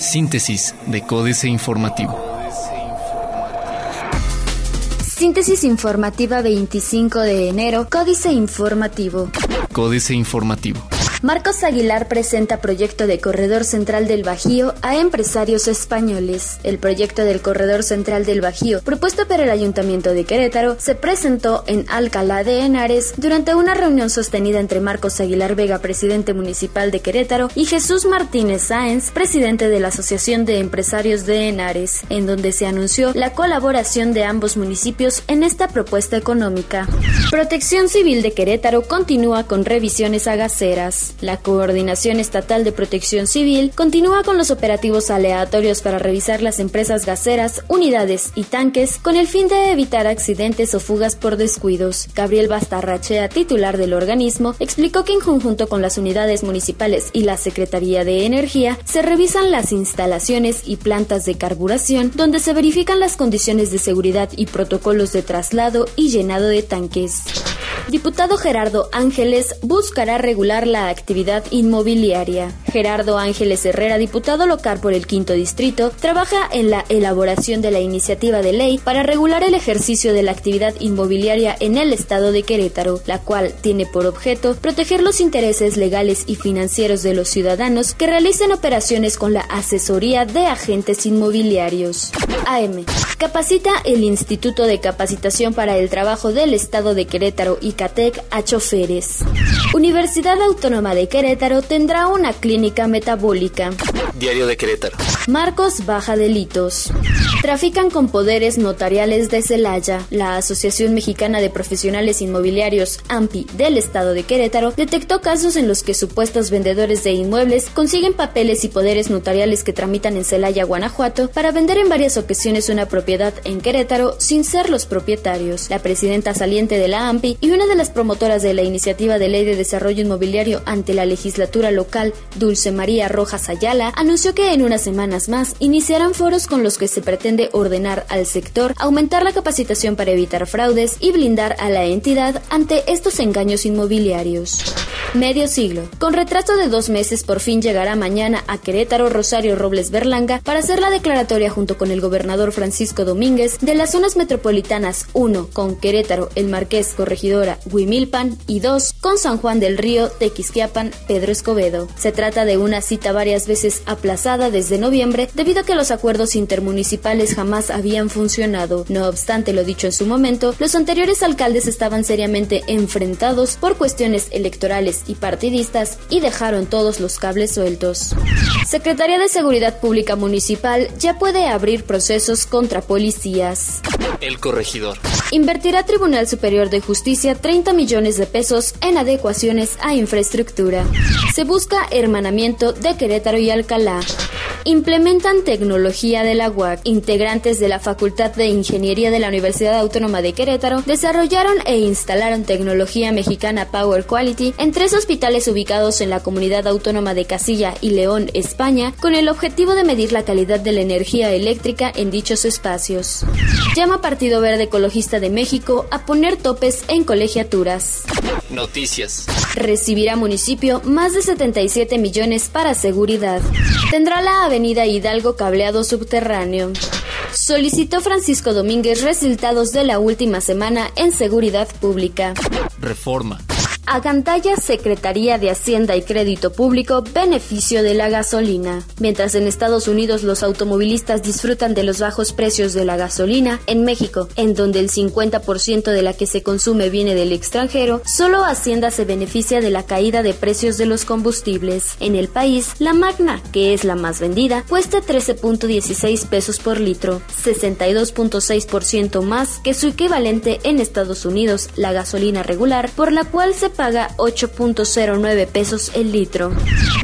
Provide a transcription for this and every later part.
Síntesis de Códice Informativo. Síntesis informativa 25 de enero, Códice Informativo. Códice Informativo. Marcos Aguilar presenta proyecto de Corredor Central del Bajío a empresarios españoles. El proyecto del Corredor Central del Bajío, propuesto por el Ayuntamiento de Querétaro, se presentó en Alcalá de Henares durante una reunión sostenida entre Marcos Aguilar Vega, presidente municipal de Querétaro, y Jesús Martínez Sáenz, presidente de la Asociación de Empresarios de Henares, en donde se anunció la colaboración de ambos municipios en esta propuesta económica. Protección Civil de Querétaro continúa con revisiones La Coordinación Estatal de Protección Civil continúa con los operativos aleatorios para revisar las empresas gaseras, unidades y tanques con el fin de evitar accidentes o fugas por descuidos. Gabriel Bastarrachea, titular del organismo, explicó que en conjunto con las unidades municipales y la Secretaría de Energía se revisan las instalaciones y plantas de carburación donde se verifican las condiciones de seguridad y protocolos de traslado y llenado de tanques. Diputado Gerardo Ángeles buscará regular la actividad inmobiliaria. Gerardo Ángeles Herrera, diputado local por el quinto distrito, trabaja en la elaboración de la iniciativa de ley para regular el ejercicio de la actividad inmobiliaria en el estado de Querétaro, la cual tiene por objeto proteger los intereses legales y financieros de los ciudadanos que realicen operaciones con la asesoría de agentes inmobiliarios. AM. Capacita el Instituto de Capacitación para el Trabajo del Estado de Querétaro y CATEC a choferes. Universidad Autónoma de Querétaro tendrá una clínica metabólica. Diario de Querétaro. Marcos baja delitos. Trafican con poderes notariales de Celaya. La Asociación Mexicana de Profesionales Inmobiliarios, AMPI, del Estado de Querétaro, detectó casos en los que supuestos vendedores de inmuebles consiguen papeles y poderes notariales que tramitan en Celaya, Guanajuato, para vender en varias ocasiones una propiedad en Querétaro sin ser los propietarios. La presidenta saliente de la AMPI y una de las promotoras de la iniciativa de ley de desarrollo inmobiliario ante la legislatura local, Dulce María Rojas Ayala, anunció que en unas semanas más iniciarán foros con los que se pretende ordenar al sector, aumentar la capacitación para evitar fraudes y blindar a la entidad ante estos engaños inmobiliarios. Medio siglo. Con retraso de dos meses, por fin llegará mañana a Querétaro Rosario Robles Berlanga para hacer la declaratoria junto con el gobernador Francisco Domínguez de las zonas metropolitanas 1 con Querétaro, El Marqués, Corregidora, Huimilpan y 2 con San Juan del Río, Tequisquiapan, Pedro Escobedo. Se trata de una cita varias veces aplazada desde noviembre debido a que los acuerdos intermunicipales jamás habían funcionado. No obstante lo dicho en su momento, los anteriores alcaldes estaban seriamente enfrentados por cuestiones electorales y partidistas y dejaron todos los cables sueltos. Secretaría de Seguridad Pública Municipal ya puede abrir procesos contra policías. El corregidor. Invertirá Tribunal Superior de Justicia 30 millones de pesos en adecuaciones a infraestructura. Se busca hermanamiento de Querétaro y Alcalá. Implementan tecnología de la UAC. Integrantes de la Facultad de Ingeniería de la Universidad Autónoma de Querétaro desarrollaron e instalaron tecnología mexicana Power Quality en tres hospitales ubicados en la comunidad autónoma de Casilla y León, España, con el objetivo de medir la calidad de la energía eléctrica en dichos espacios. Llama Partido Verde Ecologista de México a poner topes en colegiaturas. Noticias. Recibirá municipio más de 77 millones para seguridad. Tendrá la avenida Hidalgo cableado subterráneo. Solicitó Francisco Domínguez resultados de la última semana en seguridad pública. Reforma. Agantalla Secretaría de Hacienda y Crédito Público beneficio de la gasolina. Mientras en Estados Unidos los automovilistas disfrutan de los bajos precios de la gasolina, en México, en donde el 50% de la que se consume viene del extranjero, solo Hacienda se beneficia de la caída de precios de los combustibles. En el país, la Magna, que es la más vendida, cuesta 13.16 pesos por litro, 62.6% más que su equivalente en Estados Unidos, la gasolina regular, por la cual se paga 8.09 pesos el litro.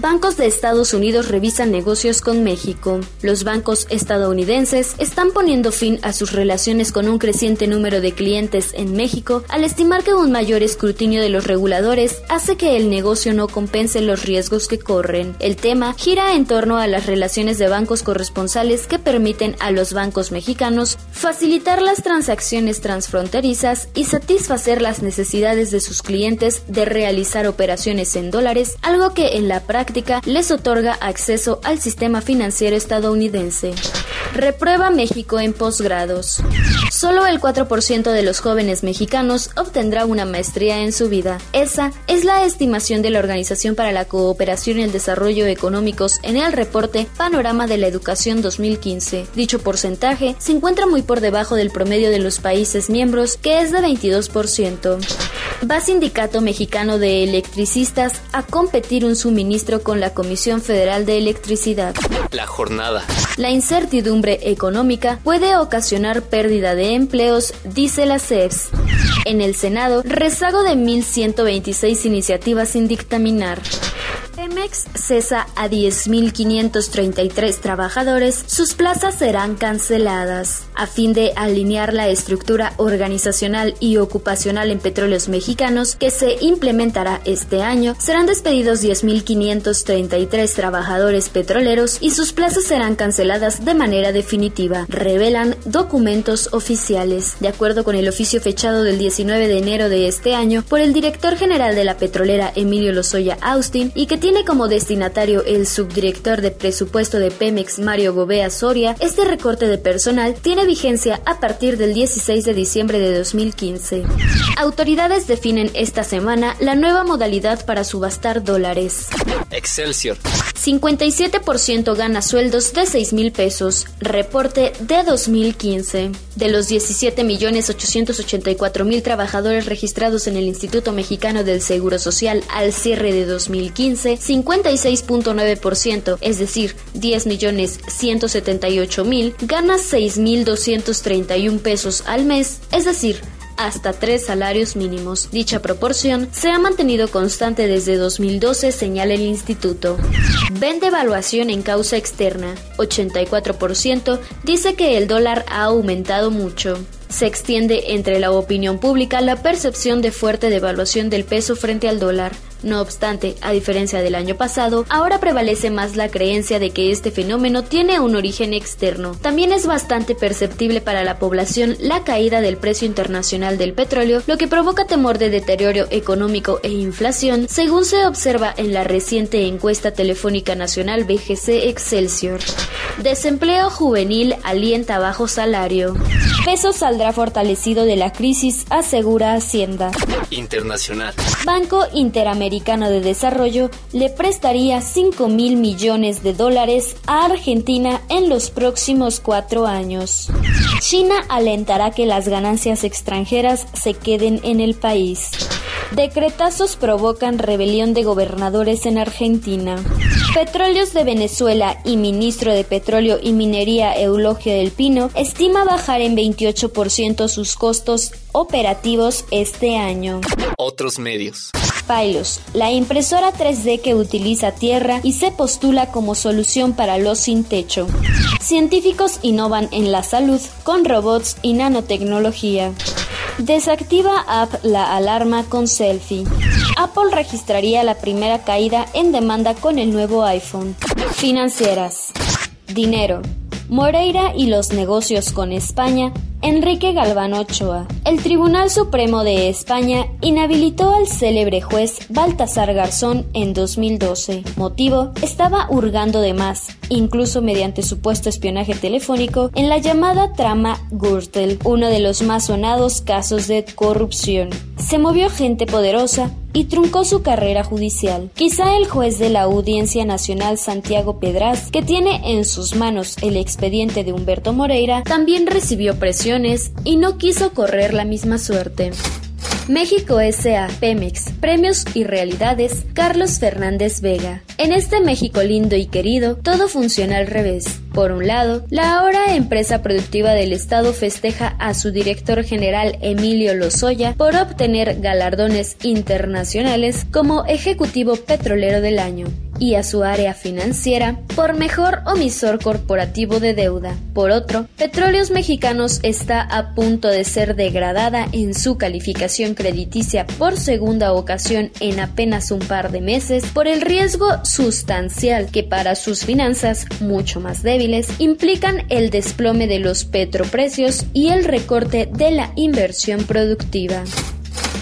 Bancos de Estados Unidos revisan negocios con México. Los bancos estadounidenses están poniendo fin a sus relaciones con un creciente número de clientes en México al estimar que un mayor escrutinio de los reguladores hace que el negocio no compense los riesgos que corren. El tema gira en torno a las relaciones de bancos corresponsales que permiten a los bancos mexicanos facilitar las transacciones transfronterizas y satisfacer las necesidades de sus clientes de realizar operaciones en dólares, algo que en la práctica les otorga acceso al sistema financiero estadounidense. Reprueba México en posgrados. Solo el 4% de los jóvenes mexicanos obtendrá una maestría en su vida. Esa es la estimación de la Organización para la Cooperación y el Desarrollo Económicos en el reporte Panorama de la Educación 2015. Dicho porcentaje se encuentra muy por debajo del promedio de los países miembros, que es de 22%. Va Sindicato Mexicano de Electricistas a competir un suministro con la Comisión Federal de Electricidad. La jornada. La incertidumbre económica puede ocasionar pérdida de empleos, dice la CEPS. En el Senado, rezago de 1.126 iniciativas sin dictaminar. Pemex cesa a 10.533 trabajadores, sus plazas serán canceladas. A fin de alinear la estructura organizacional y ocupacional en petróleos mexicanos que se implementará este año, serán despedidos 10.533 trabajadores petroleros y sus plazas serán canceladas de manera definitiva, revelan documentos oficiales. De acuerdo con el oficio fechado del 19 de enero de este año por el director general de la petrolera Emilio Lozoya Austin y que tiene como destinatario el subdirector de presupuesto de Pemex Mario Gobea Soria, este recorte de personal tiene vigencia a partir del 16 de diciembre de 2015. Autoridades definen esta semana la nueva modalidad para subastar dólares. Excelsior. 57% gana sueldos de 6 mil pesos. Reporte de 2015. De los 17.884.000 trabajadores registrados en el Instituto Mexicano del Seguro Social al cierre de 2015, 56.9%, es decir, 10.178.000, gana 6.231 pesos al mes, es decir, hasta tres salarios mínimos. Dicha proporción se ha mantenido constante desde 2012, señala el instituto. Ven devaluación en causa externa. 84% dice que el dólar ha aumentado mucho se extiende entre la opinión pública la percepción de fuerte devaluación del peso frente al dólar. No obstante, a diferencia del año pasado, ahora prevalece más la creencia de que este fenómeno tiene un origen externo. También es bastante perceptible para la población la caída del precio internacional del petróleo, lo que provoca temor de deterioro económico e inflación, según se observa en la reciente encuesta telefónica nacional BGC Excelsior. Desempleo juvenil alienta bajo salario. Peso saldrá fortalecido de la crisis, asegura Hacienda. Internacional. Banco Interamericano de Desarrollo le prestaría 5 mil millones de dólares a Argentina en los próximos cuatro años. China alentará que las ganancias extranjeras se queden en el país. Decretazos provocan rebelión de gobernadores en Argentina. Petróleos de Venezuela y ministro de Petróleo y Minería Eulogio del Pino estima bajar en 28% sus costos operativos este año. Otros medios. Pylos, la impresora 3D que utiliza tierra y se postula como solución para los sin techo. Científicos innovan en la salud con robots y nanotecnología. Desactiva app la alarma con selfie. Apple registraría la primera caída en demanda con el nuevo iPhone. Financieras. Dinero. Moreira y los negocios con España Enrique Galván Ochoa. El Tribunal Supremo de España inhabilitó al célebre juez Baltasar Garzón en 2012. Motivo, estaba hurgando de más, incluso mediante supuesto espionaje telefónico, en la llamada trama Gürtel, uno de los más sonados casos de corrupción. Se movió gente poderosa y truncó su carrera judicial. Quizá el juez de la Audiencia Nacional Santiago Pedraz, que tiene en sus manos el expediente de Humberto Moreira, también recibió presiones y no quiso correr la misma suerte. México S.A. Pemex, Premios y Realidades, Carlos Fernández Vega. En este México lindo y querido, todo funciona al revés. Por un lado, la ahora empresa productiva del Estado festeja a su director general Emilio Lozoya por obtener galardones internacionales como Ejecutivo Petrolero del Año y a su área financiera por mejor omisor corporativo de deuda. Por otro, Petróleos Mexicanos está a punto de ser degradada en su calificación crediticia por segunda ocasión en apenas un par de meses por el riesgo sustancial que para sus finanzas, mucho más débiles, implican el desplome de los petroprecios y el recorte de la inversión productiva.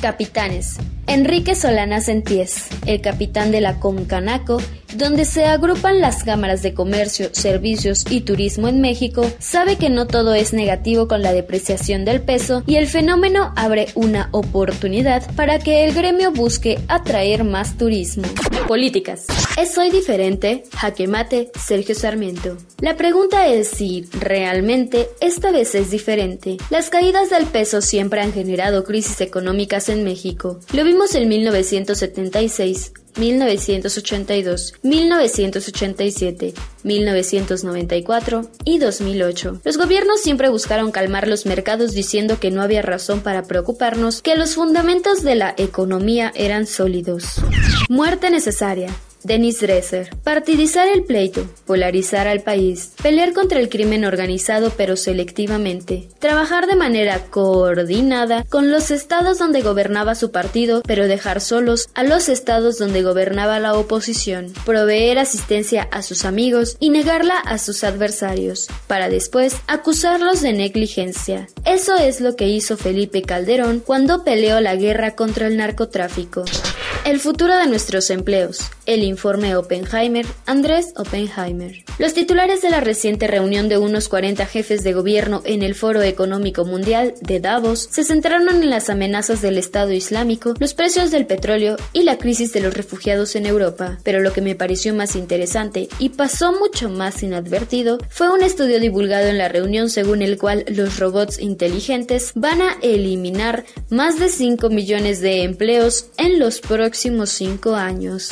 Capitanes. Enrique Solanas Enties, el capitán de la Concanaco, donde se agrupan las cámaras de comercio, servicios y turismo en México, sabe que no todo es negativo con la depreciación del peso y el fenómeno abre una oportunidad para que el gremio busque atraer más turismo. Políticas. ¿Es hoy diferente? Jaque mate, Sergio Sarmiento. La pregunta es si realmente esta vez es diferente. Las caídas del peso siempre han generado crisis económicas en México. Lo vimos en 1976, 1982, 1987, 1994 y 2008. Los gobiernos siempre buscaron calmar los mercados diciendo que no había razón para preocuparnos, que los fundamentos de la economía eran sólidos. Muerte necesaria. Denis Dresser. Partidizar el pleito, polarizar al país, pelear contra el crimen organizado pero selectivamente, trabajar de manera coordinada con los estados donde gobernaba su partido pero dejar solos a los estados donde gobernaba la oposición, proveer asistencia a sus amigos y negarla a sus adversarios, para después acusarlos de negligencia. Eso es lo que hizo Felipe Calderón cuando peleó la guerra contra el narcotráfico. El futuro de nuestros empleos. El informe Oppenheimer, Andrés Oppenheimer. Los titulares de la reciente reunión de unos 40 jefes de gobierno en el Foro Económico Mundial de Davos se centraron en las amenazas del Estado Islámico, los precios del petróleo y la crisis de los refugiados en Europa. Pero lo que me pareció más interesante y pasó mucho más inadvertido fue un estudio divulgado en la reunión según el cual los robots inteligentes van a eliminar más de 5 millones de empleos en los próximos próximos cinco años.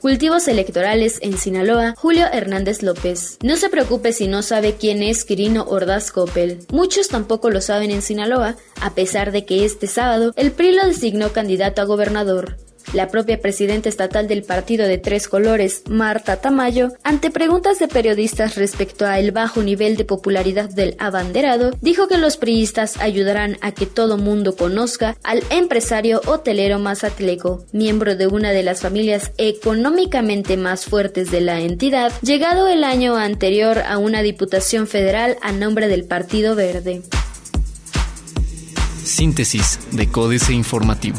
Cultivos electorales en Sinaloa, Julio Hernández López. No se preocupe si no sabe quién es Quirino Ordaz Coppel. Muchos tampoco lo saben en Sinaloa, a pesar de que este sábado el PRI lo designó candidato a gobernador. La propia presidenta estatal del partido de tres colores, Marta Tamayo, ante preguntas de periodistas respecto a el bajo nivel de popularidad del abanderado, dijo que los priistas ayudarán a que todo mundo conozca al empresario hotelero Mazatleco, miembro de una de las familias económicamente más fuertes de la entidad, llegado el año anterior a una diputación federal a nombre del Partido Verde. Síntesis de Códice Informativo.